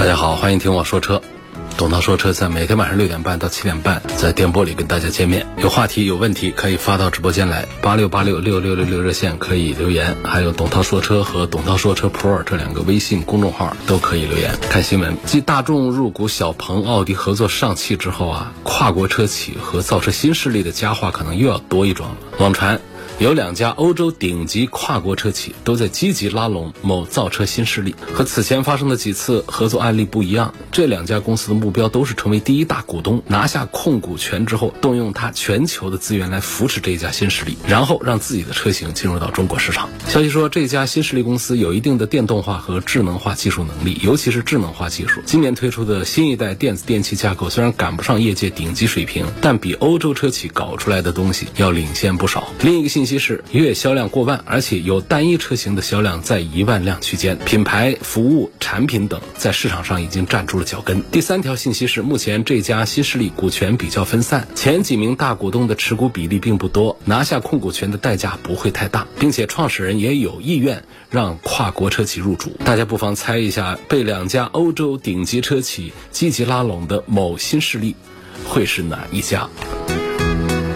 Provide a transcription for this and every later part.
大家好，欢迎听我说车。董涛说车在每天晚上六点半到七点半在电波里跟大家见面。有话题有问题可以发到直播间来，八六八六六六六六热线可以留言，还有董涛说车和董涛说车 Pro 这两个微信公众号都可以留言。看新闻，继大众入股小鹏、奥迪合作上汽之后啊，跨国车企和造车新势力的佳话可能又要多一桩了。网传。有两家欧洲顶级跨国车企都在积极拉拢某造车新势力，和此前发生的几次合作案例不一样。这两家公司的目标都是成为第一大股东，拿下控股权之后，动用它全球的资源来扶持这一家新势力，然后让自己的车型进入到中国市场。消息说，这家新势力公司有一定的电动化和智能化技术能力，尤其是智能化技术。今年推出的新一代电子电器架构虽然赶不上业界顶级水平，但比欧洲车企搞出来的东西要领先不少。另一个信息。其是月销量过万，而且有单一车型的销量在一万辆区间，品牌、服务、产品等在市场上已经站住了脚跟。第三条信息是，目前这家新势力股权比较分散，前几名大股东的持股比例并不多，拿下控股权的代价不会太大，并且创始人也有意愿让跨国车企入主。大家不妨猜一下，被两家欧洲顶级车企积极拉拢的某新势力会是哪一家？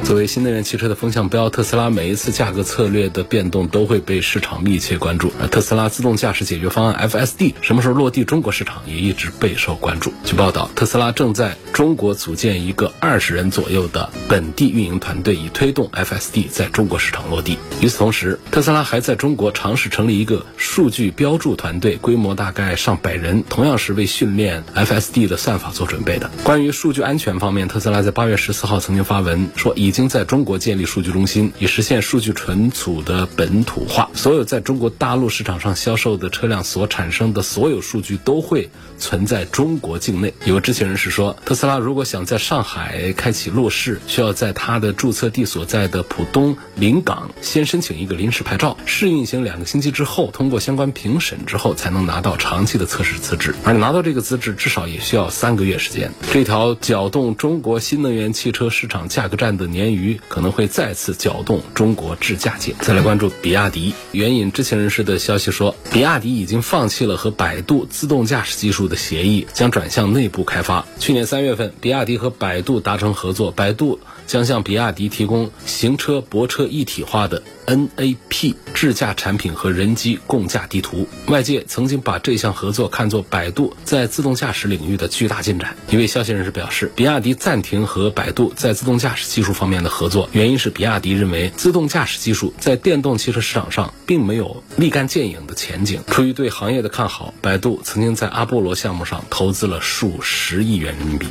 作为新能源汽车的风向标，特斯拉每一次价格策略的变动都会被市场密切关注。而特斯拉自动驾驶解决方案 FSD 什么时候落地中国市场，也一直备受关注。据报道，特斯拉正在中国组建一个二十人左右的本地运营团队，以推动 FSD 在中国市场落地。与此同时，特斯拉还在中国尝试成立一个数据标注团队，规模大概上百人，同样是为训练 FSD 的算法做准备的。关于数据安全方面，特斯拉在八月十四号曾经发文说已。已经在中国建立数据中心，以实现数据存储的本土化。所有在中国大陆市场上销售的车辆所产生的所有数据都会存在中国境内。有知情人士说，特斯拉如果想在上海开启落市，需要在它的注册地所在的浦东临港先申请一个临时牌照，试运行两个星期之后，通过相关评审之后，才能拿到长期的测试资质。而拿到这个资质，至少也需要三个月时间。这条搅动中国新能源汽车市场价格战的年。鲶鱼可能会再次搅动中国智驾界。再来关注比亚迪，援引知情人士的消息说，比亚迪已经放弃了和百度自动驾驶技术的协议，将转向内部开发。去年三月份，比亚迪和百度达成合作，百度。将向比亚迪提供行车泊车一体化的 NAP 智驾产品和人机共驾地图。外界曾经把这项合作看作百度在自动驾驶领域的巨大进展。一位消息人士表示，比亚迪暂停和百度在自动驾驶技术方面的合作，原因是比亚迪认为自动驾驶技术在电动汽车市场上并没有立竿见影的前景。出于对行业的看好，百度曾经在阿波罗项目上投资了数十亿元人民币。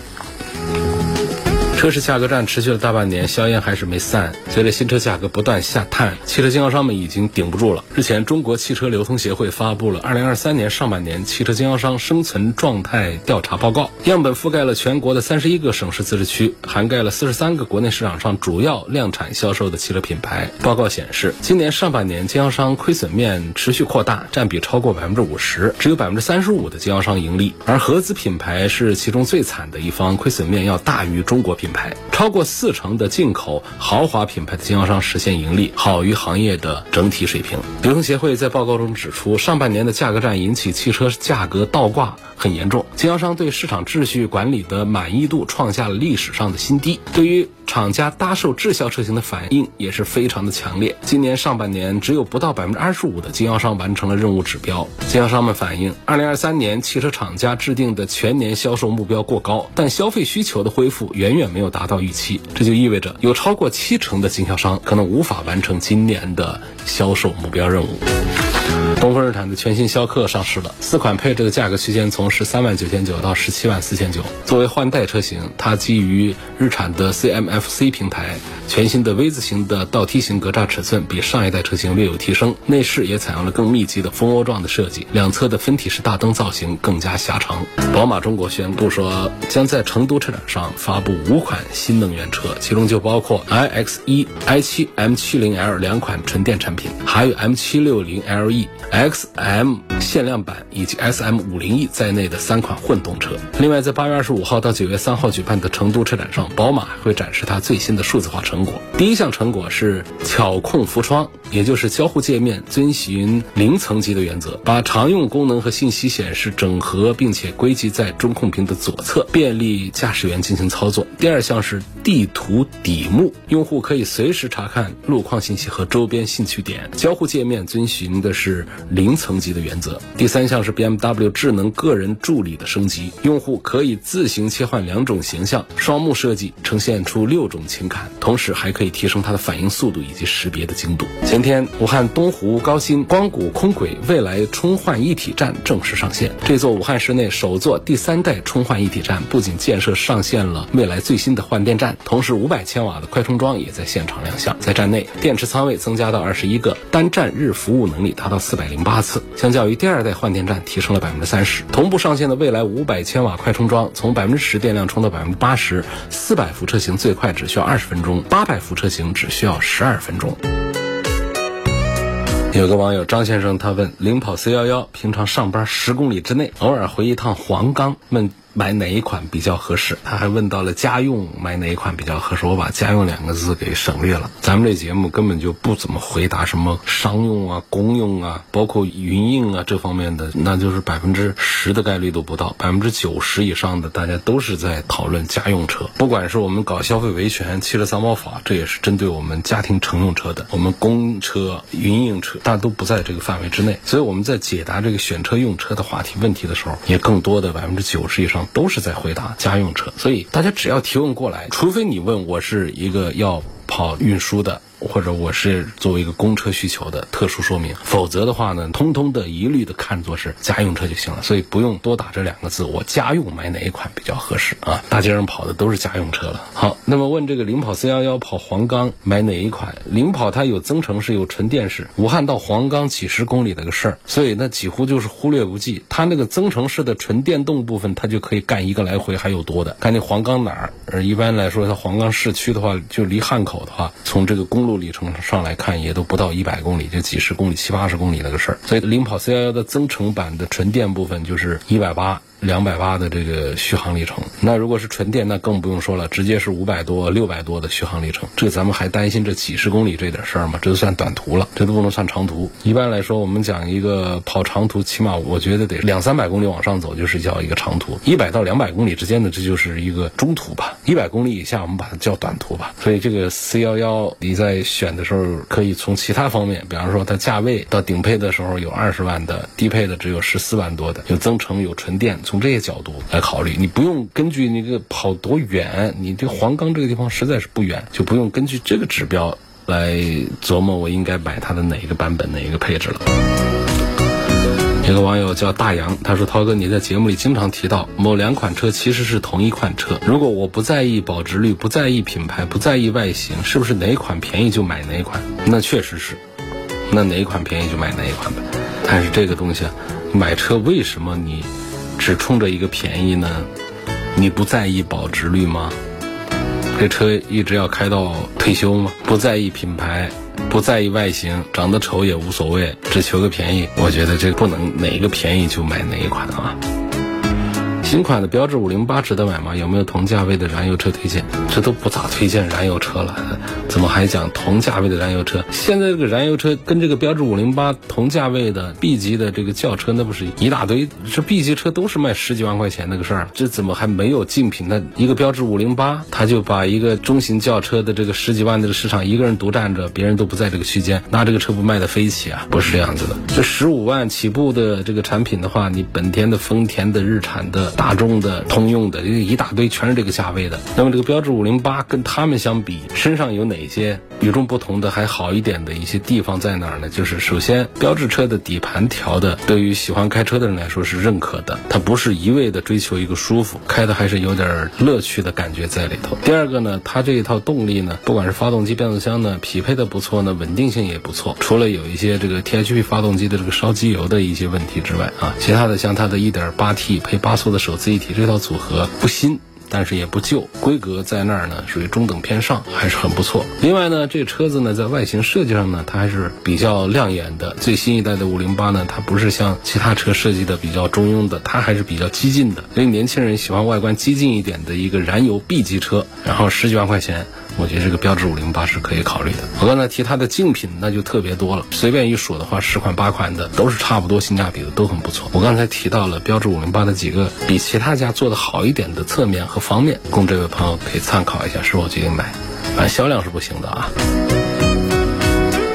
车市价格战持续了大半年，硝烟还是没散。随着新车价格不断下探，汽车经销商们已经顶不住了。日前，中国汽车流通协会发布了二零二三年上半年汽车经销商生存状态调查报告，样本覆盖了全国的三十一个省市自治区，涵盖了四十三个国内市场上主要量产销售的汽车品牌。报告显示，今年上半年经销商亏损面持续扩大，占比超过百分之五十，只有百分之三十五的经销商盈利，而合资品牌是其中最惨的一方，亏损面要大于中国品。牌牌超过四成的进口豪华品牌的经销商实现盈利，好于行业的整体水平。流通协会在报告中指出，上半年的价格战引起汽车价格倒挂很严重，经销商对市场秩序管理的满意度创下了历史上的新低。对于厂家搭售滞销车型的反应也是非常的强烈。今年上半年只有不到百分之二十五的经销商完成了任务指标。经销商们反映，二零二三年汽车厂家制定的全年销售目标过高，但消费需求的恢复远远没有达到预期。这就意味着有超过七成的经销商可能无法完成今年的销售目标任务。东风日产的全新逍客上市了，四款配置的价格区间从十三万九千九到十七万四千九。作为换代车型，它基于日产的 CMF-C 平台，全新的 V 字形的倒梯形格栅尺寸比上一代车型略有提升，内饰也采用了更密集的蜂窝状的设计，两侧的分体式大灯造型更加狭长。宝马中国宣布说，将在成都车展上发布五款新能源车，其中就包括 iX1、i7、M70L 两款纯电产品，还有 E X M 限量版以及 SM50E 在内的三款混动车。另外，在八月二十五号到九月三号举办的成都车展上，宝马会展示它最新的数字化成果。第一项成果是巧控浮窗，也就是交互界面遵循零层级的原则，把常用功能和信息显示整合，并且归集在中控屏的左侧，便利驾驶员进行操作。第二项是地图底幕，用户可以随时查看路况信息和周边兴趣点。交互界面遵循的是零层级的原则。第三项是 BMW 智能个人助理的升级，用户可以自行切换两种形象，双目设计呈现出六种情感，同时还可以提升它的反应速度以及识别的精度。前天，武汉东湖高新光谷空轨未来充换一体站正式上线。这座武汉市内首座第三代充换一体站，不仅建设上线了未来最新的换电站，同时五百千瓦的快充桩也在现场亮相。在站内，电池仓位增加到二十一个，单站日服务能力达到四百零八次，相较于第二代换电站提升了百分之三十。同步上线的未来五百千瓦快充桩，从百分之十电量充到百分之八十，四百伏车型最快只需要二十分钟，八百伏车型只需要十二分钟。有个网友张先生，他问领跑 C 幺幺，平常上班十公里之内，偶尔回一趟黄冈，问。买哪一款比较合适？他还问到了家用买哪一款比较合适，我把家用两个字给省略了。咱们这节目根本就不怎么回答什么商用啊、公用啊，包括云印啊这方面的，那就是百分之十的概率都不到，百分之九十以上的大家都是在讨论家用车。不管是我们搞消费维权、汽车三包法，这也是针对我们家庭乘用车的；我们公车、云印车，大都不在这个范围之内。所以我们在解答这个选车用车的话题问题的时候，也更多的百分之九十以上。都是在回答家用车，所以大家只要提问过来，除非你问我是一个要跑运输的。或者我是作为一个公车需求的特殊说明，否则的话呢，通通的一律的看作是家用车就行了，所以不用多打这两个字。我家用买哪一款比较合适啊？大街上跑的都是家用车了。好，那么问这个领跑 C 幺幺跑黄冈买哪一款？领跑它有增程式，有纯电式，武汉到黄冈几十公里的个事儿，所以那几乎就是忽略不计。它那个增程式的纯电动部分，它就可以干一个来回还有多的。看那黄冈哪儿？呃，一般来说，它黄冈市区的话，就离汉口的话，从这个公路。里程上来看，也都不到一百公里，就几十公里、七八十公里那个事儿。所以领跑 C 幺幺的增程版的纯电部分就是一百八。两百八的这个续航里程，那如果是纯电，那更不用说了，直接是五百多、六百多的续航里程。这咱们还担心这几十公里这点事儿吗？这都算短途了，这都不能算长途。一般来说，我们讲一个跑长途，起码我觉得得两三百公里往上走，就是叫一个长途。一百到两百公里之间的，这就是一个中途吧。一百公里以下，我们把它叫短途吧。所以这个 C 幺幺，你在选的时候，可以从其他方面，比方说它价位到顶配的时候有二十万的，低配的只有十四万多的，有增程有纯电，从这些角度。来考虑，你不用根据那个跑多远，你这黄冈这个地方实在是不远，就不用根据这个指标来琢磨我应该买它的哪一个版本哪一个配置了。有个网友叫大洋，他说：“涛哥，你在节目里经常提到某两款车其实是同一款车，如果我不在意保值率，不在意品牌，不在意外形，是不是哪款便宜就买哪款？那确实是，那哪款便宜就买哪一款呗。但是这个东西，买车为什么你？”只冲着一个便宜呢？你不在意保值率吗？这车一直要开到退休吗？不在意品牌，不在意外形，长得丑也无所谓，只求个便宜。我觉得这不能哪个便宜就买哪一款啊。新款的标致五零八值得买吗？有没有同价位的燃油车推荐？这都不咋推荐燃油车了，怎么还讲同价位的燃油车？现在这个燃油车跟这个标致五零八同价位的 B 级的这个轿车，那不是一大堆？这 B 级车都是卖十几万块钱那个事儿，这怎么还没有竞品？那一个标致五零八，他就把一个中型轿车的这个十几万的市场一个人独占着，别人都不在这个区间，那这个车不卖的飞起啊？不是这样子的。这十五万起步的这个产品的话，你本田的、丰田的、日产的。大众的、通用的，一大堆全是这个价位的。那么这个标致五零八跟他们相比，身上有哪些与众不同的、还好一点的一些地方在哪儿呢？就是首先，标致车的底盘调的，对于喜欢开车的人来说是认可的，它不是一味的追求一个舒服，开的还是有点乐趣的感觉在里头。第二个呢，它这一套动力呢，不管是发动机、变速箱呢，匹配的不错呢，稳定性也不错。除了有一些这个 THP 发动机的这个烧机油的一些问题之外啊，其他的像它的 1.8T 配八速的手我自己提这套组合不新。但是也不旧，规格在那儿呢，属于中等偏上，还是很不错。另外呢，这个车子呢，在外形设计上呢，它还是比较亮眼的。最新一代的五零八呢，它不是像其他车设计的比较中庸的，它还是比较激进的。所以年轻人喜欢外观激进一点的一个燃油 B 级车，然后十几万块钱。我觉得这个标致五零八是可以考虑的。我刚才提它的竞品，那就特别多了。随便一数的话，十款八款的都是差不多性价比的，都很不错。我刚才提到了标致五零八的几个比其他家做的好一点的侧面和方面，供这位朋友可以参考一下，是否决定买。反正销量是不行的啊。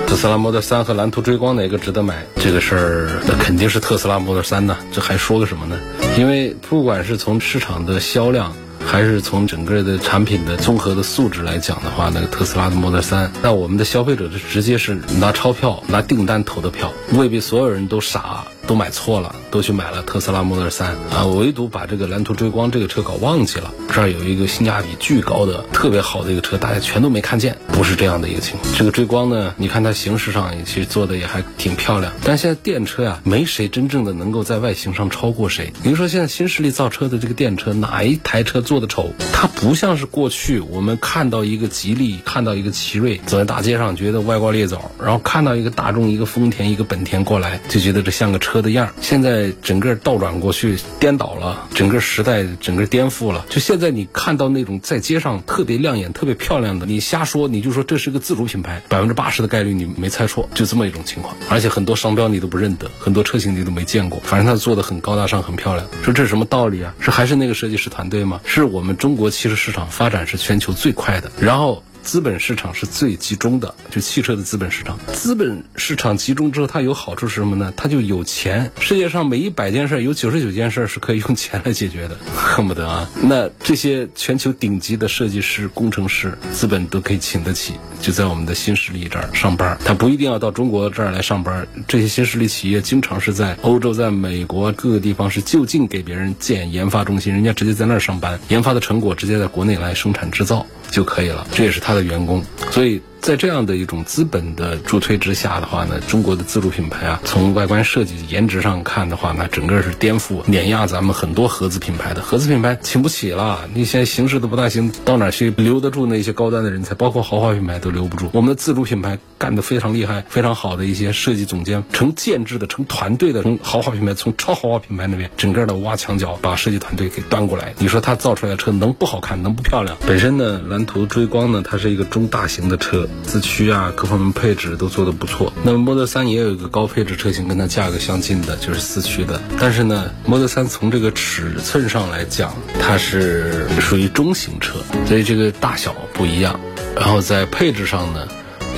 特斯拉 Model 3和蓝图追光哪个值得买？这个事儿那肯定是特斯拉 Model 3呢，这还说个什么呢？因为不管是从市场的销量。还是从整个的产品的综合的素质来讲的话，那个特斯拉的 Model 三那我们的消费者是直接是拿钞票、拿订单投的票，未必所有人都傻。都买错了，都去买了特斯拉 Model 3啊，唯独把这个蓝图追光这个车搞忘记了。这儿有一个性价比巨高的、特别好的一个车，大家全都没看见，不是这样的一个情况。这个追光呢，你看它形式上其实做的也还挺漂亮，但现在电车呀，没谁真正的能够在外形上超过谁。比如说现在新势力造车的这个电车，哪一台车做的丑？它不像是过去我们看到一个吉利、看到一个奇瑞走在大街上觉得外挂裂枣，然后看到一个大众、一个丰田、一个本田过来就觉得这像个车。的样，现在整个倒转过去，颠倒了，整个时代整个颠覆了。就现在你看到那种在街上特别亮眼、特别漂亮的，你瞎说，你就说这是个自主品牌，百分之八十的概率你没猜错，就这么一种情况。而且很多商标你都不认得，很多车型你都没见过，反正它做的很高大上、很漂亮。说这是什么道理啊？是还是那个设计师团队吗？是我们中国汽车市场发展是全球最快的，然后。资本市场是最集中的，就汽车的资本市场。资本市场集中之后，它有好处是什么呢？它就有钱。世界上每一百件事，有九十九件事是可以用钱来解决的，恨不得啊。那这些全球顶级的设计师、工程师，资本都可以请得起，就在我们的新势力这儿上班。他不一定要到中国这儿来上班。这些新势力企业经常是在欧洲、在美国各个地方是就近给别人建研发中心，人家直接在那儿上班，研发的成果直接在国内来生产制造。就可以了，这也是他的员工，所以。在这样的一种资本的助推之下的话呢，中国的自主品牌啊，从外观设计、颜值上看的话，那整个是颠覆、碾压咱们很多合资品牌的。合资品牌请不起了，你现在形势都不大行，到哪去留得住那些高端的人才？包括豪华品牌都留不住。我们的自主品牌干得非常厉害、非常好的一些设计总监，成建制的、成团队的，从豪华品牌、从超豪华品牌那边，整个的挖墙脚，把设计团队给端过来。你说他造出来的车能不好看、能不漂亮？本身呢，蓝图追光呢，它是一个中大型的车。四驱啊，各方面配置都做得不错。那么 Model 3也有一个高配置车型，跟它价格相近的，就是四驱的。但是呢，Model 3从这个尺寸上来讲，它是属于中型车，所以这个大小不一样。然后在配置上呢。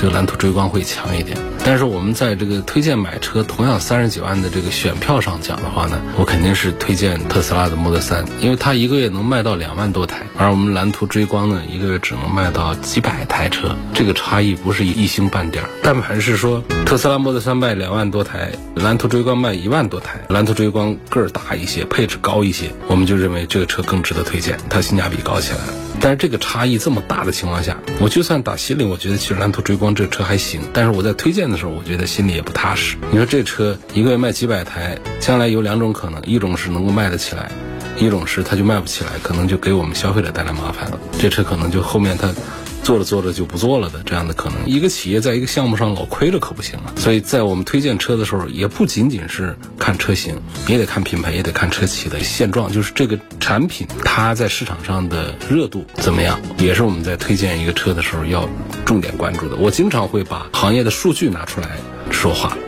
这个蓝图追光会强一点，但是我们在这个推荐买车同样三十几万的这个选票上讲的话呢，我肯定是推荐特斯拉的 Model 3，因为它一个月能卖到两万多台，而我们蓝图追光呢，一个月只能卖到几百台车，这个差异不是一星半点。但凡是说特斯拉 Model 3卖两万多台，蓝图追光卖一万多台，蓝图追光个儿大一些，配置高一些，我们就认为这个车更值得推荐，它性价比高起来了。但是这个差异这么大的情况下，我就算打心里，我觉得其实蓝图追光这车还行。但是我在推荐的时候，我觉得心里也不踏实。你说这车一个月卖几百台，将来有两种可能：一种是能够卖得起来，一种是它就卖不起来，可能就给我们消费者带来麻烦了。这车可能就后面它。做着做着就不做了的这样的可能，一个企业在一个项目上老亏着可不行啊。所以在我们推荐车的时候，也不仅仅是看车型，也得看品牌，也得看车企的现状，就是这个产品它在市场上的热度怎么样，也是我们在推荐一个车的时候要重点关注的。我经常会把行业的数据拿出来说话。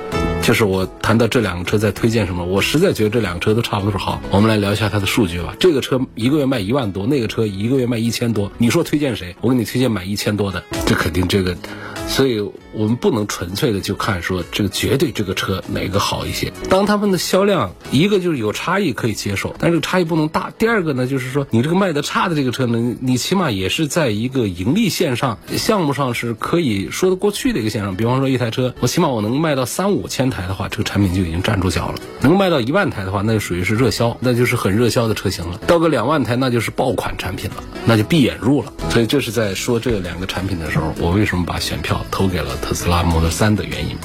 就是我谈到这两个车在推荐什么，我实在觉得这两个车都差不多好。我们来聊一下它的数据吧。这个车一个月卖一万多，那个车一个月卖一千多，你说推荐谁？我给你推荐买一千多的，这肯定这个。所以我们不能纯粹的就看说这个绝对这个车哪个好一些。当他们的销量一个就是有差异可以接受，但是这个差异不能大。第二个呢，就是说你这个卖的差的这个车呢，你起码也是在一个盈利线上、项目上是可以说得过去的一个线上。比方说一台车，我起码我能卖到三五千台的话，这个产品就已经站住脚了。能卖到一万台的话，那就属于是热销，那就是很热销的车型了。到个两万台，那就是爆款产品了，那就闭眼入了。所以这是在说这两个产品的时候，我为什么把选票。投给了特斯拉 Model 3的原因。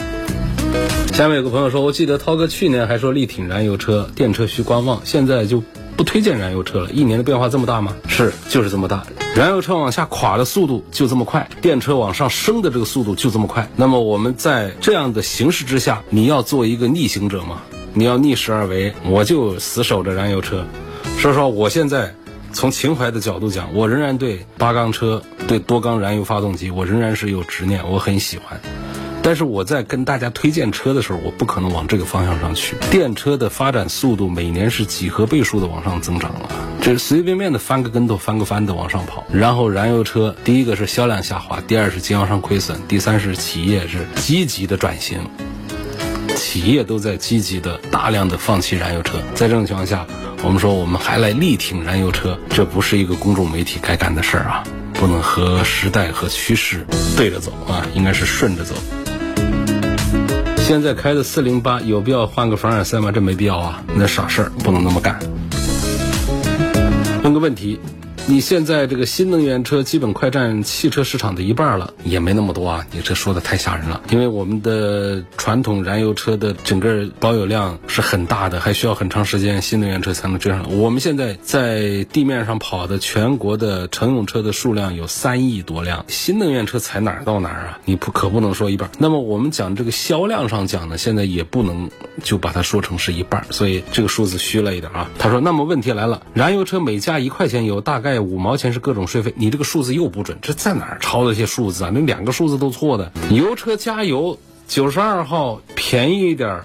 下面有个朋友说，我记得涛哥去年还说力挺燃油车，电车需观望，现在就不推荐燃油车了。一年的变化这么大吗？是，就是这么大。燃油车往下垮的速度就这么快，电车往上升的这个速度就这么快。那么我们在这样的形势之下，你要做一个逆行者吗？你要逆势而为，我就死守着燃油车。说实话，我现在。从情怀的角度讲，我仍然对八缸车、对多缸燃油发动机，我仍然是有执念，我很喜欢。但是我在跟大家推荐车的时候，我不可能往这个方向上去。电车的发展速度每年是几何倍数的往上增长了，这随随便便的翻个跟头、翻个翻的往上跑。然后燃油车，第一个是销量下滑，第二是经销商亏损，第三是企业是积极的转型，企业都在积极的大量的放弃燃油车。在这种情况下。我们说，我们还来力挺燃油车，这不是一个公众媒体该干的事儿啊！不能和时代和趋势对着走啊，应该是顺着走。现在开的四零八有必要换个凡尔赛吗？这没必要啊，那傻事儿，不能那么干。问个问题。你现在这个新能源车基本快占汽车市场的一半了，也没那么多啊！你这说的太吓人了，因为我们的传统燃油车的整个保有量是很大的，还需要很长时间新能源车才能追上。我们现在在地面上跑的全国的乘用车的数量有三亿多辆，新能源车才哪儿到哪儿啊？你不可不能说一半。那么我们讲这个销量上讲呢，现在也不能就把它说成是一半，所以这个数字虚了一点啊。他说，那么问题来了，燃油车每加一块钱油，大概。五毛钱是各种税费，你这个数字又不准，这在哪儿抄的些数字啊？那两个数字都错的。油车加油九十二号便宜一点，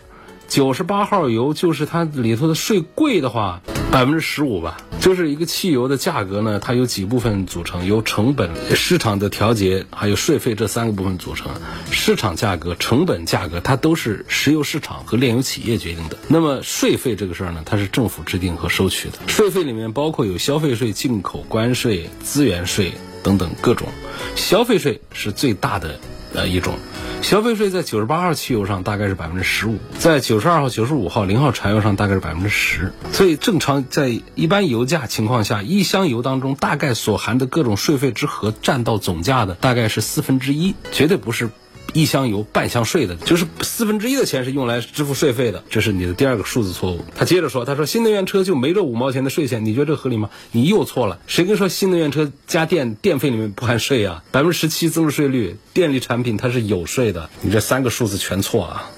九十八号油就是它里头的税贵的话，百分之十五吧。就是一个汽油的价格呢，它有几部分组成，由成本、市场的调节还有税费这三个部分组成。市场价格、成本价格，它都是石油市场和炼油企业决定的。那么税费这个事儿呢，它是政府制定和收取的。税费里面包括有消费税、进口关税、资源税等等各种。消费税是最大的呃一种。消费税在九十八号汽油上大概是百分之十五，在九十二号、九十五号零号柴油上大概是百分之十，所以正常在一般油价情况下，一箱油当中大概所含的各种税费之和占到总价的大概是四分之一，绝对不是。一箱油半箱税的，就是四分之一的钱是用来支付税费的，这是你的第二个数字错误。他接着说，他说新能源车就没这五毛钱的税钱，你觉得这合理吗？你又错了，谁跟你说新能源车加电电费里面不含税啊？百分之十七增值税率，电力产品它是有税的，你这三个数字全错啊。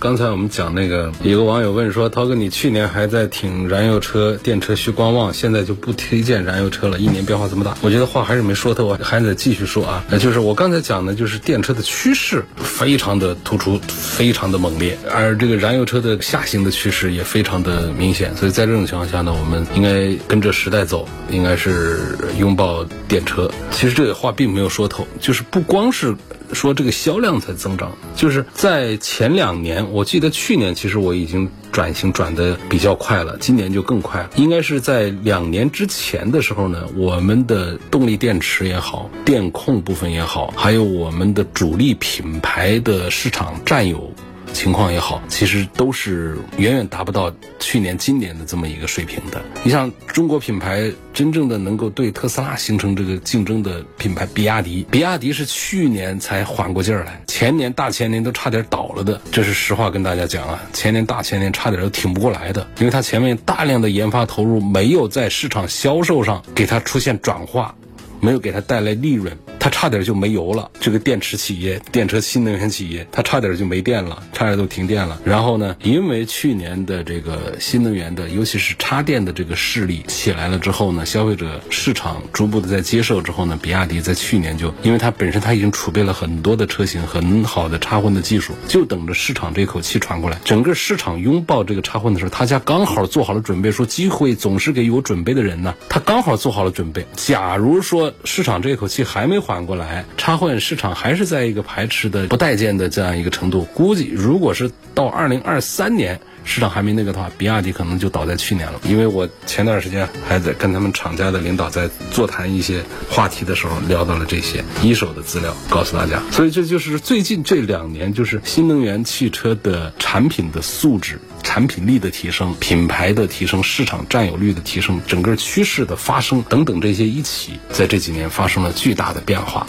刚才我们讲那个，有个网友问说：“涛哥，你去年还在挺燃油车，电车需观望，现在就不推荐燃油车了？一年变化这么大，我觉得话还是没说透，我还得继续说啊。就是我刚才讲的，就是电车的趋势非常的突出，非常的猛烈，而这个燃油车的下行的趋势也非常的明显。所以在这种情况下呢，我们应该跟着时代走，应该是拥抱电车。其实这个话并没有说透，就是不光是。”说这个销量在增长，就是在前两年，我记得去年其实我已经转型转的比较快了，今年就更快了。应该是在两年之前的时候呢，我们的动力电池也好，电控部分也好，还有我们的主力品牌的市场占有。情况也好，其实都是远远达不到去年、今年的这么一个水平的。你像中国品牌真正的能够对特斯拉形成这个竞争的品牌，比亚迪，比亚迪是去年才缓过劲儿来，前年大前年都差点倒了的。这是实话跟大家讲啊，前年大前年差点都挺不过来的，因为它前面大量的研发投入没有在市场销售上给它出现转化，没有给它带来利润。它差点就没油了。这个电池企业、电车新能源企业，它差点就没电了，差点都停电了。然后呢，因为去年的这个新能源的，尤其是插电的这个势力起来了之后呢，消费者市场逐步的在接受之后呢，比亚迪在去年就，因为它本身它已经储备了很多的车型，很好的插混的技术，就等着市场这口气传过来。整个市场拥抱这个插混的时候，他家刚好做好了准备，说机会总是给有准备的人呢。他刚好做好了准备。假如说市场这口气还没缓反过来，插混市场还是在一个排斥的不待见的这样一个程度，估计如果是到二零二三年。市场还没那个的话，比亚迪可能就倒在去年了。因为我前段时间还在跟他们厂家的领导在座谈一些话题的时候，聊到了这些一手的资料，告诉大家。所以这就是最近这两年，就是新能源汽车的产品的素质、产品力的提升、品牌的提升、市场占有率的提升、整个趋势的发生等等这些一起，在这几年发生了巨大的变化。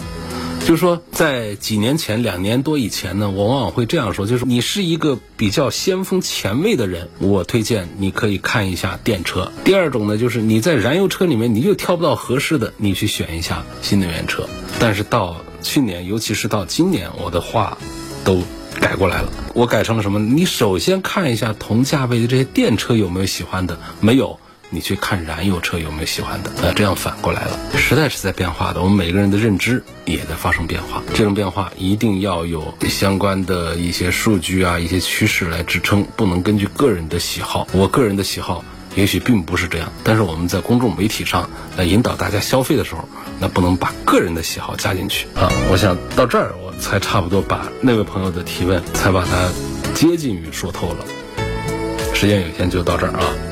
就是说，在几年前、两年多以前呢，我往往会这样说：，就是你是一个比较先锋前卫的人，我推荐你可以看一下电车。第二种呢，就是你在燃油车里面你就挑不到合适的，你去选一下新能源车。但是到去年，尤其是到今年，我的话都改过来了。我改成了什么？你首先看一下同价位的这些电车有没有喜欢的，没有。你去看燃油车有没有喜欢的？那这样反过来了，时代是在变化的，我们每个人的认知也在发生变化。这种变化一定要有相关的一些数据啊、一些趋势来支撑，不能根据个人的喜好。我个人的喜好也许并不是这样，但是我们在公众媒体上来引导大家消费的时候，那不能把个人的喜好加进去啊。我想到这儿，我才差不多把那位朋友的提问才把它接近于说透了。时间有限，就到这儿啊。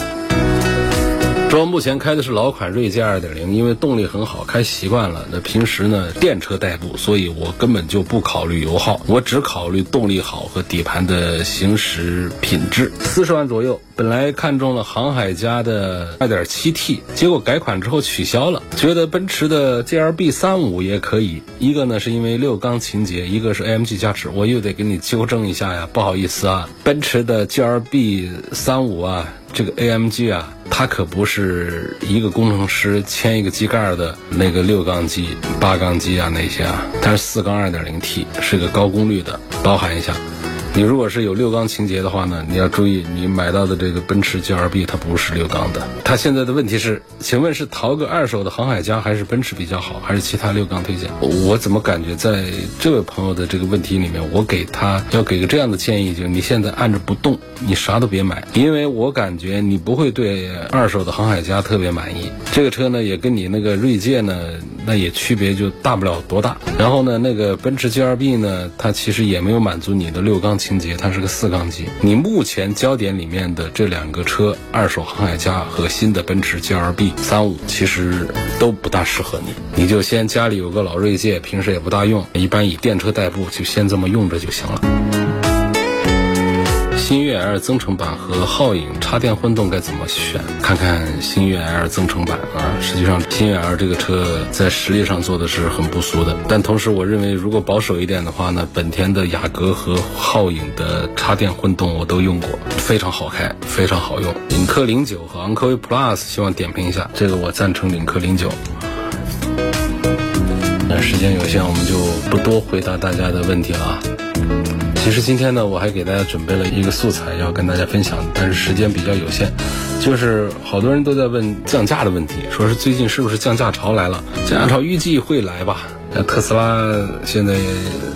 说目前开的是老款锐界2.0，因为动力很好，开习惯了。那平时呢，电车代步，所以我根本就不考虑油耗，我只考虑动力好和底盘的行驶品质。四十万左右，本来看中了航海家的 2.7T，结果改款之后取消了。觉得奔驰的 GLB 35也可以，一个呢是因为六缸情节，一个是 AMG 加持，我又得给你纠正一下呀，不好意思啊，奔驰的 GLB 35啊。这个 AMG 啊，它可不是一个工程师牵一个机盖的那个六缸机、八缸机啊那些啊，它是四缸 2.0T，是个高功率的，包含一下。你如果是有六缸情节的话呢，你要注意，你买到的这个奔驰 GLB 它不是六缸的。它现在的问题是，请问是淘个二手的航海家还是奔驰比较好，还是其他六缸推荐？我怎么感觉在这位朋友的这个问题里面，我给他要给个这样的建议，就你现在按着不动，你啥都别买，因为我感觉你不会对二手的航海家特别满意。这个车呢，也跟你那个锐界呢，那也区别就大不了多大。然后呢，那个奔驰 GLB 呢，它其实也没有满足你的六缸。清洁，它是个四缸机。你目前焦点里面的这两个车，二手航海家和新的奔驰 GLB 三五，其实都不大适合你。你就先家里有个老锐界，平时也不大用，一般以电车代步，就先这么用着就行了。新悦 L 增程版和皓影插电混动该怎么选？看看新悦 L 增程版啊。实际上，新悦 L 这个车在实力上做的是很不俗的。但同时，我认为如果保守一点的话呢，本田的雅阁和皓影的插电混动我都用过，非常好开，非常好用。领克零九和昂科威 Plus，希望点评一下。这个我赞成领克零九。那时间有限，我们就不多回答大家的问题了。其实今天呢，我还给大家准备了一个素材要跟大家分享，但是时间比较有限，就是好多人都在问降价的问题，说是最近是不是降价潮来了？降价潮预计会来吧。那特斯拉现在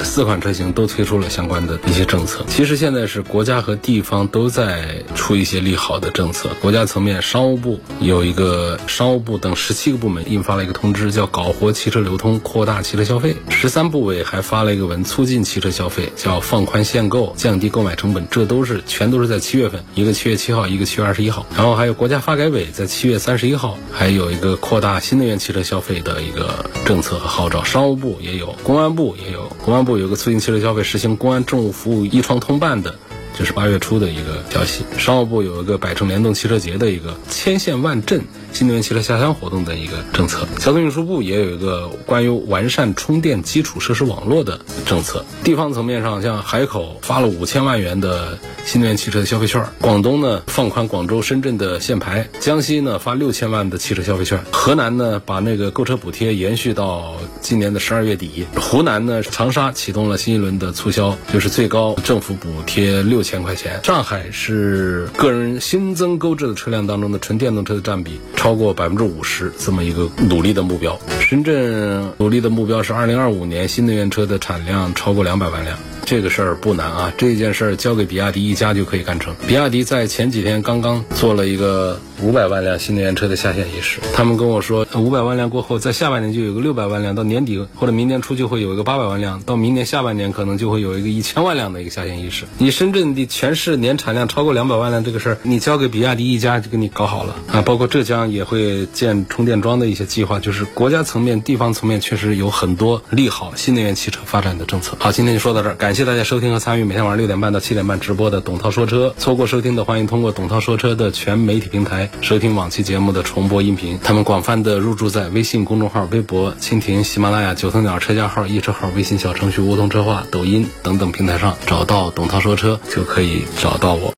四款车型都推出了相关的一些政策。其实现在是国家和地方都在出一些利好的政策。国家层面，商务部有一个商务部等十七个部门印发了一个通知，叫搞活汽车流通，扩大汽车消费。十三部委还发了一个文，促进汽车消费，叫放宽限购，降低购买成本。这都是全都是在七月份，一个七月七号，一个七月二十一号。然后还有国家发改委在七月三十一号还有一个扩大新能源汽车消费的一个政策和号召。商商务部也有，公安部也有。公安部有个促进汽车消费、实行公安政务服务一窗通办的，这是八月初的一个消息。商务部有一个百城联动汽车节的一个千县万镇新能源汽车下乡活动的一个政策。交通运输部也有一个关于完善充电基础设施网络的政策。地方层面上，像海口发了五千万元的新能源汽车的消费券，广东呢放宽广州、深圳的限牌，江西呢发六千万的汽车消费券，河南呢把那个购车补贴延续到今年的十二月底，湖南呢长沙启动了新一轮的促销，就是最高政府补贴六千块钱。上海是个人新增购置的车辆当中的纯电动车的占比超过百分之五十，这么一个努力的目标。深圳努力的目标是二零二五年新能源车的产量超过两百万辆。这个事儿不难啊，这件事儿交给比亚迪一家就可以干成。比亚迪在前几天刚刚做了一个五百万辆新能源车的下线仪式，他们跟我说，五百万辆过后，在下半年就有个六百万辆，到年底或者明年初就会有一个八百万辆，到明年下半年可能就会有一个一千万辆的一个下线仪式。你深圳的全市年产量超过两百万辆这个事儿，你交给比亚迪一家就给你搞好了啊。包括浙江也会建充电桩的一些计划，就是国家层面、地方层面确实有很多利好新能源汽车发展的政策。好，今天就说到这儿，感感谢大家收听和参与每天晚上六点半到七点半直播的董涛说车。错过收听的，欢迎通过董涛说车的全媒体平台收听往期节目的重播音频。他们广泛的入驻在微信公众号、微博、蜻蜓、喜马拉雅、九头鸟车架号、易车号、微信小程序梧桐车话、抖音等等平台上找到董涛说车，就可以找到我。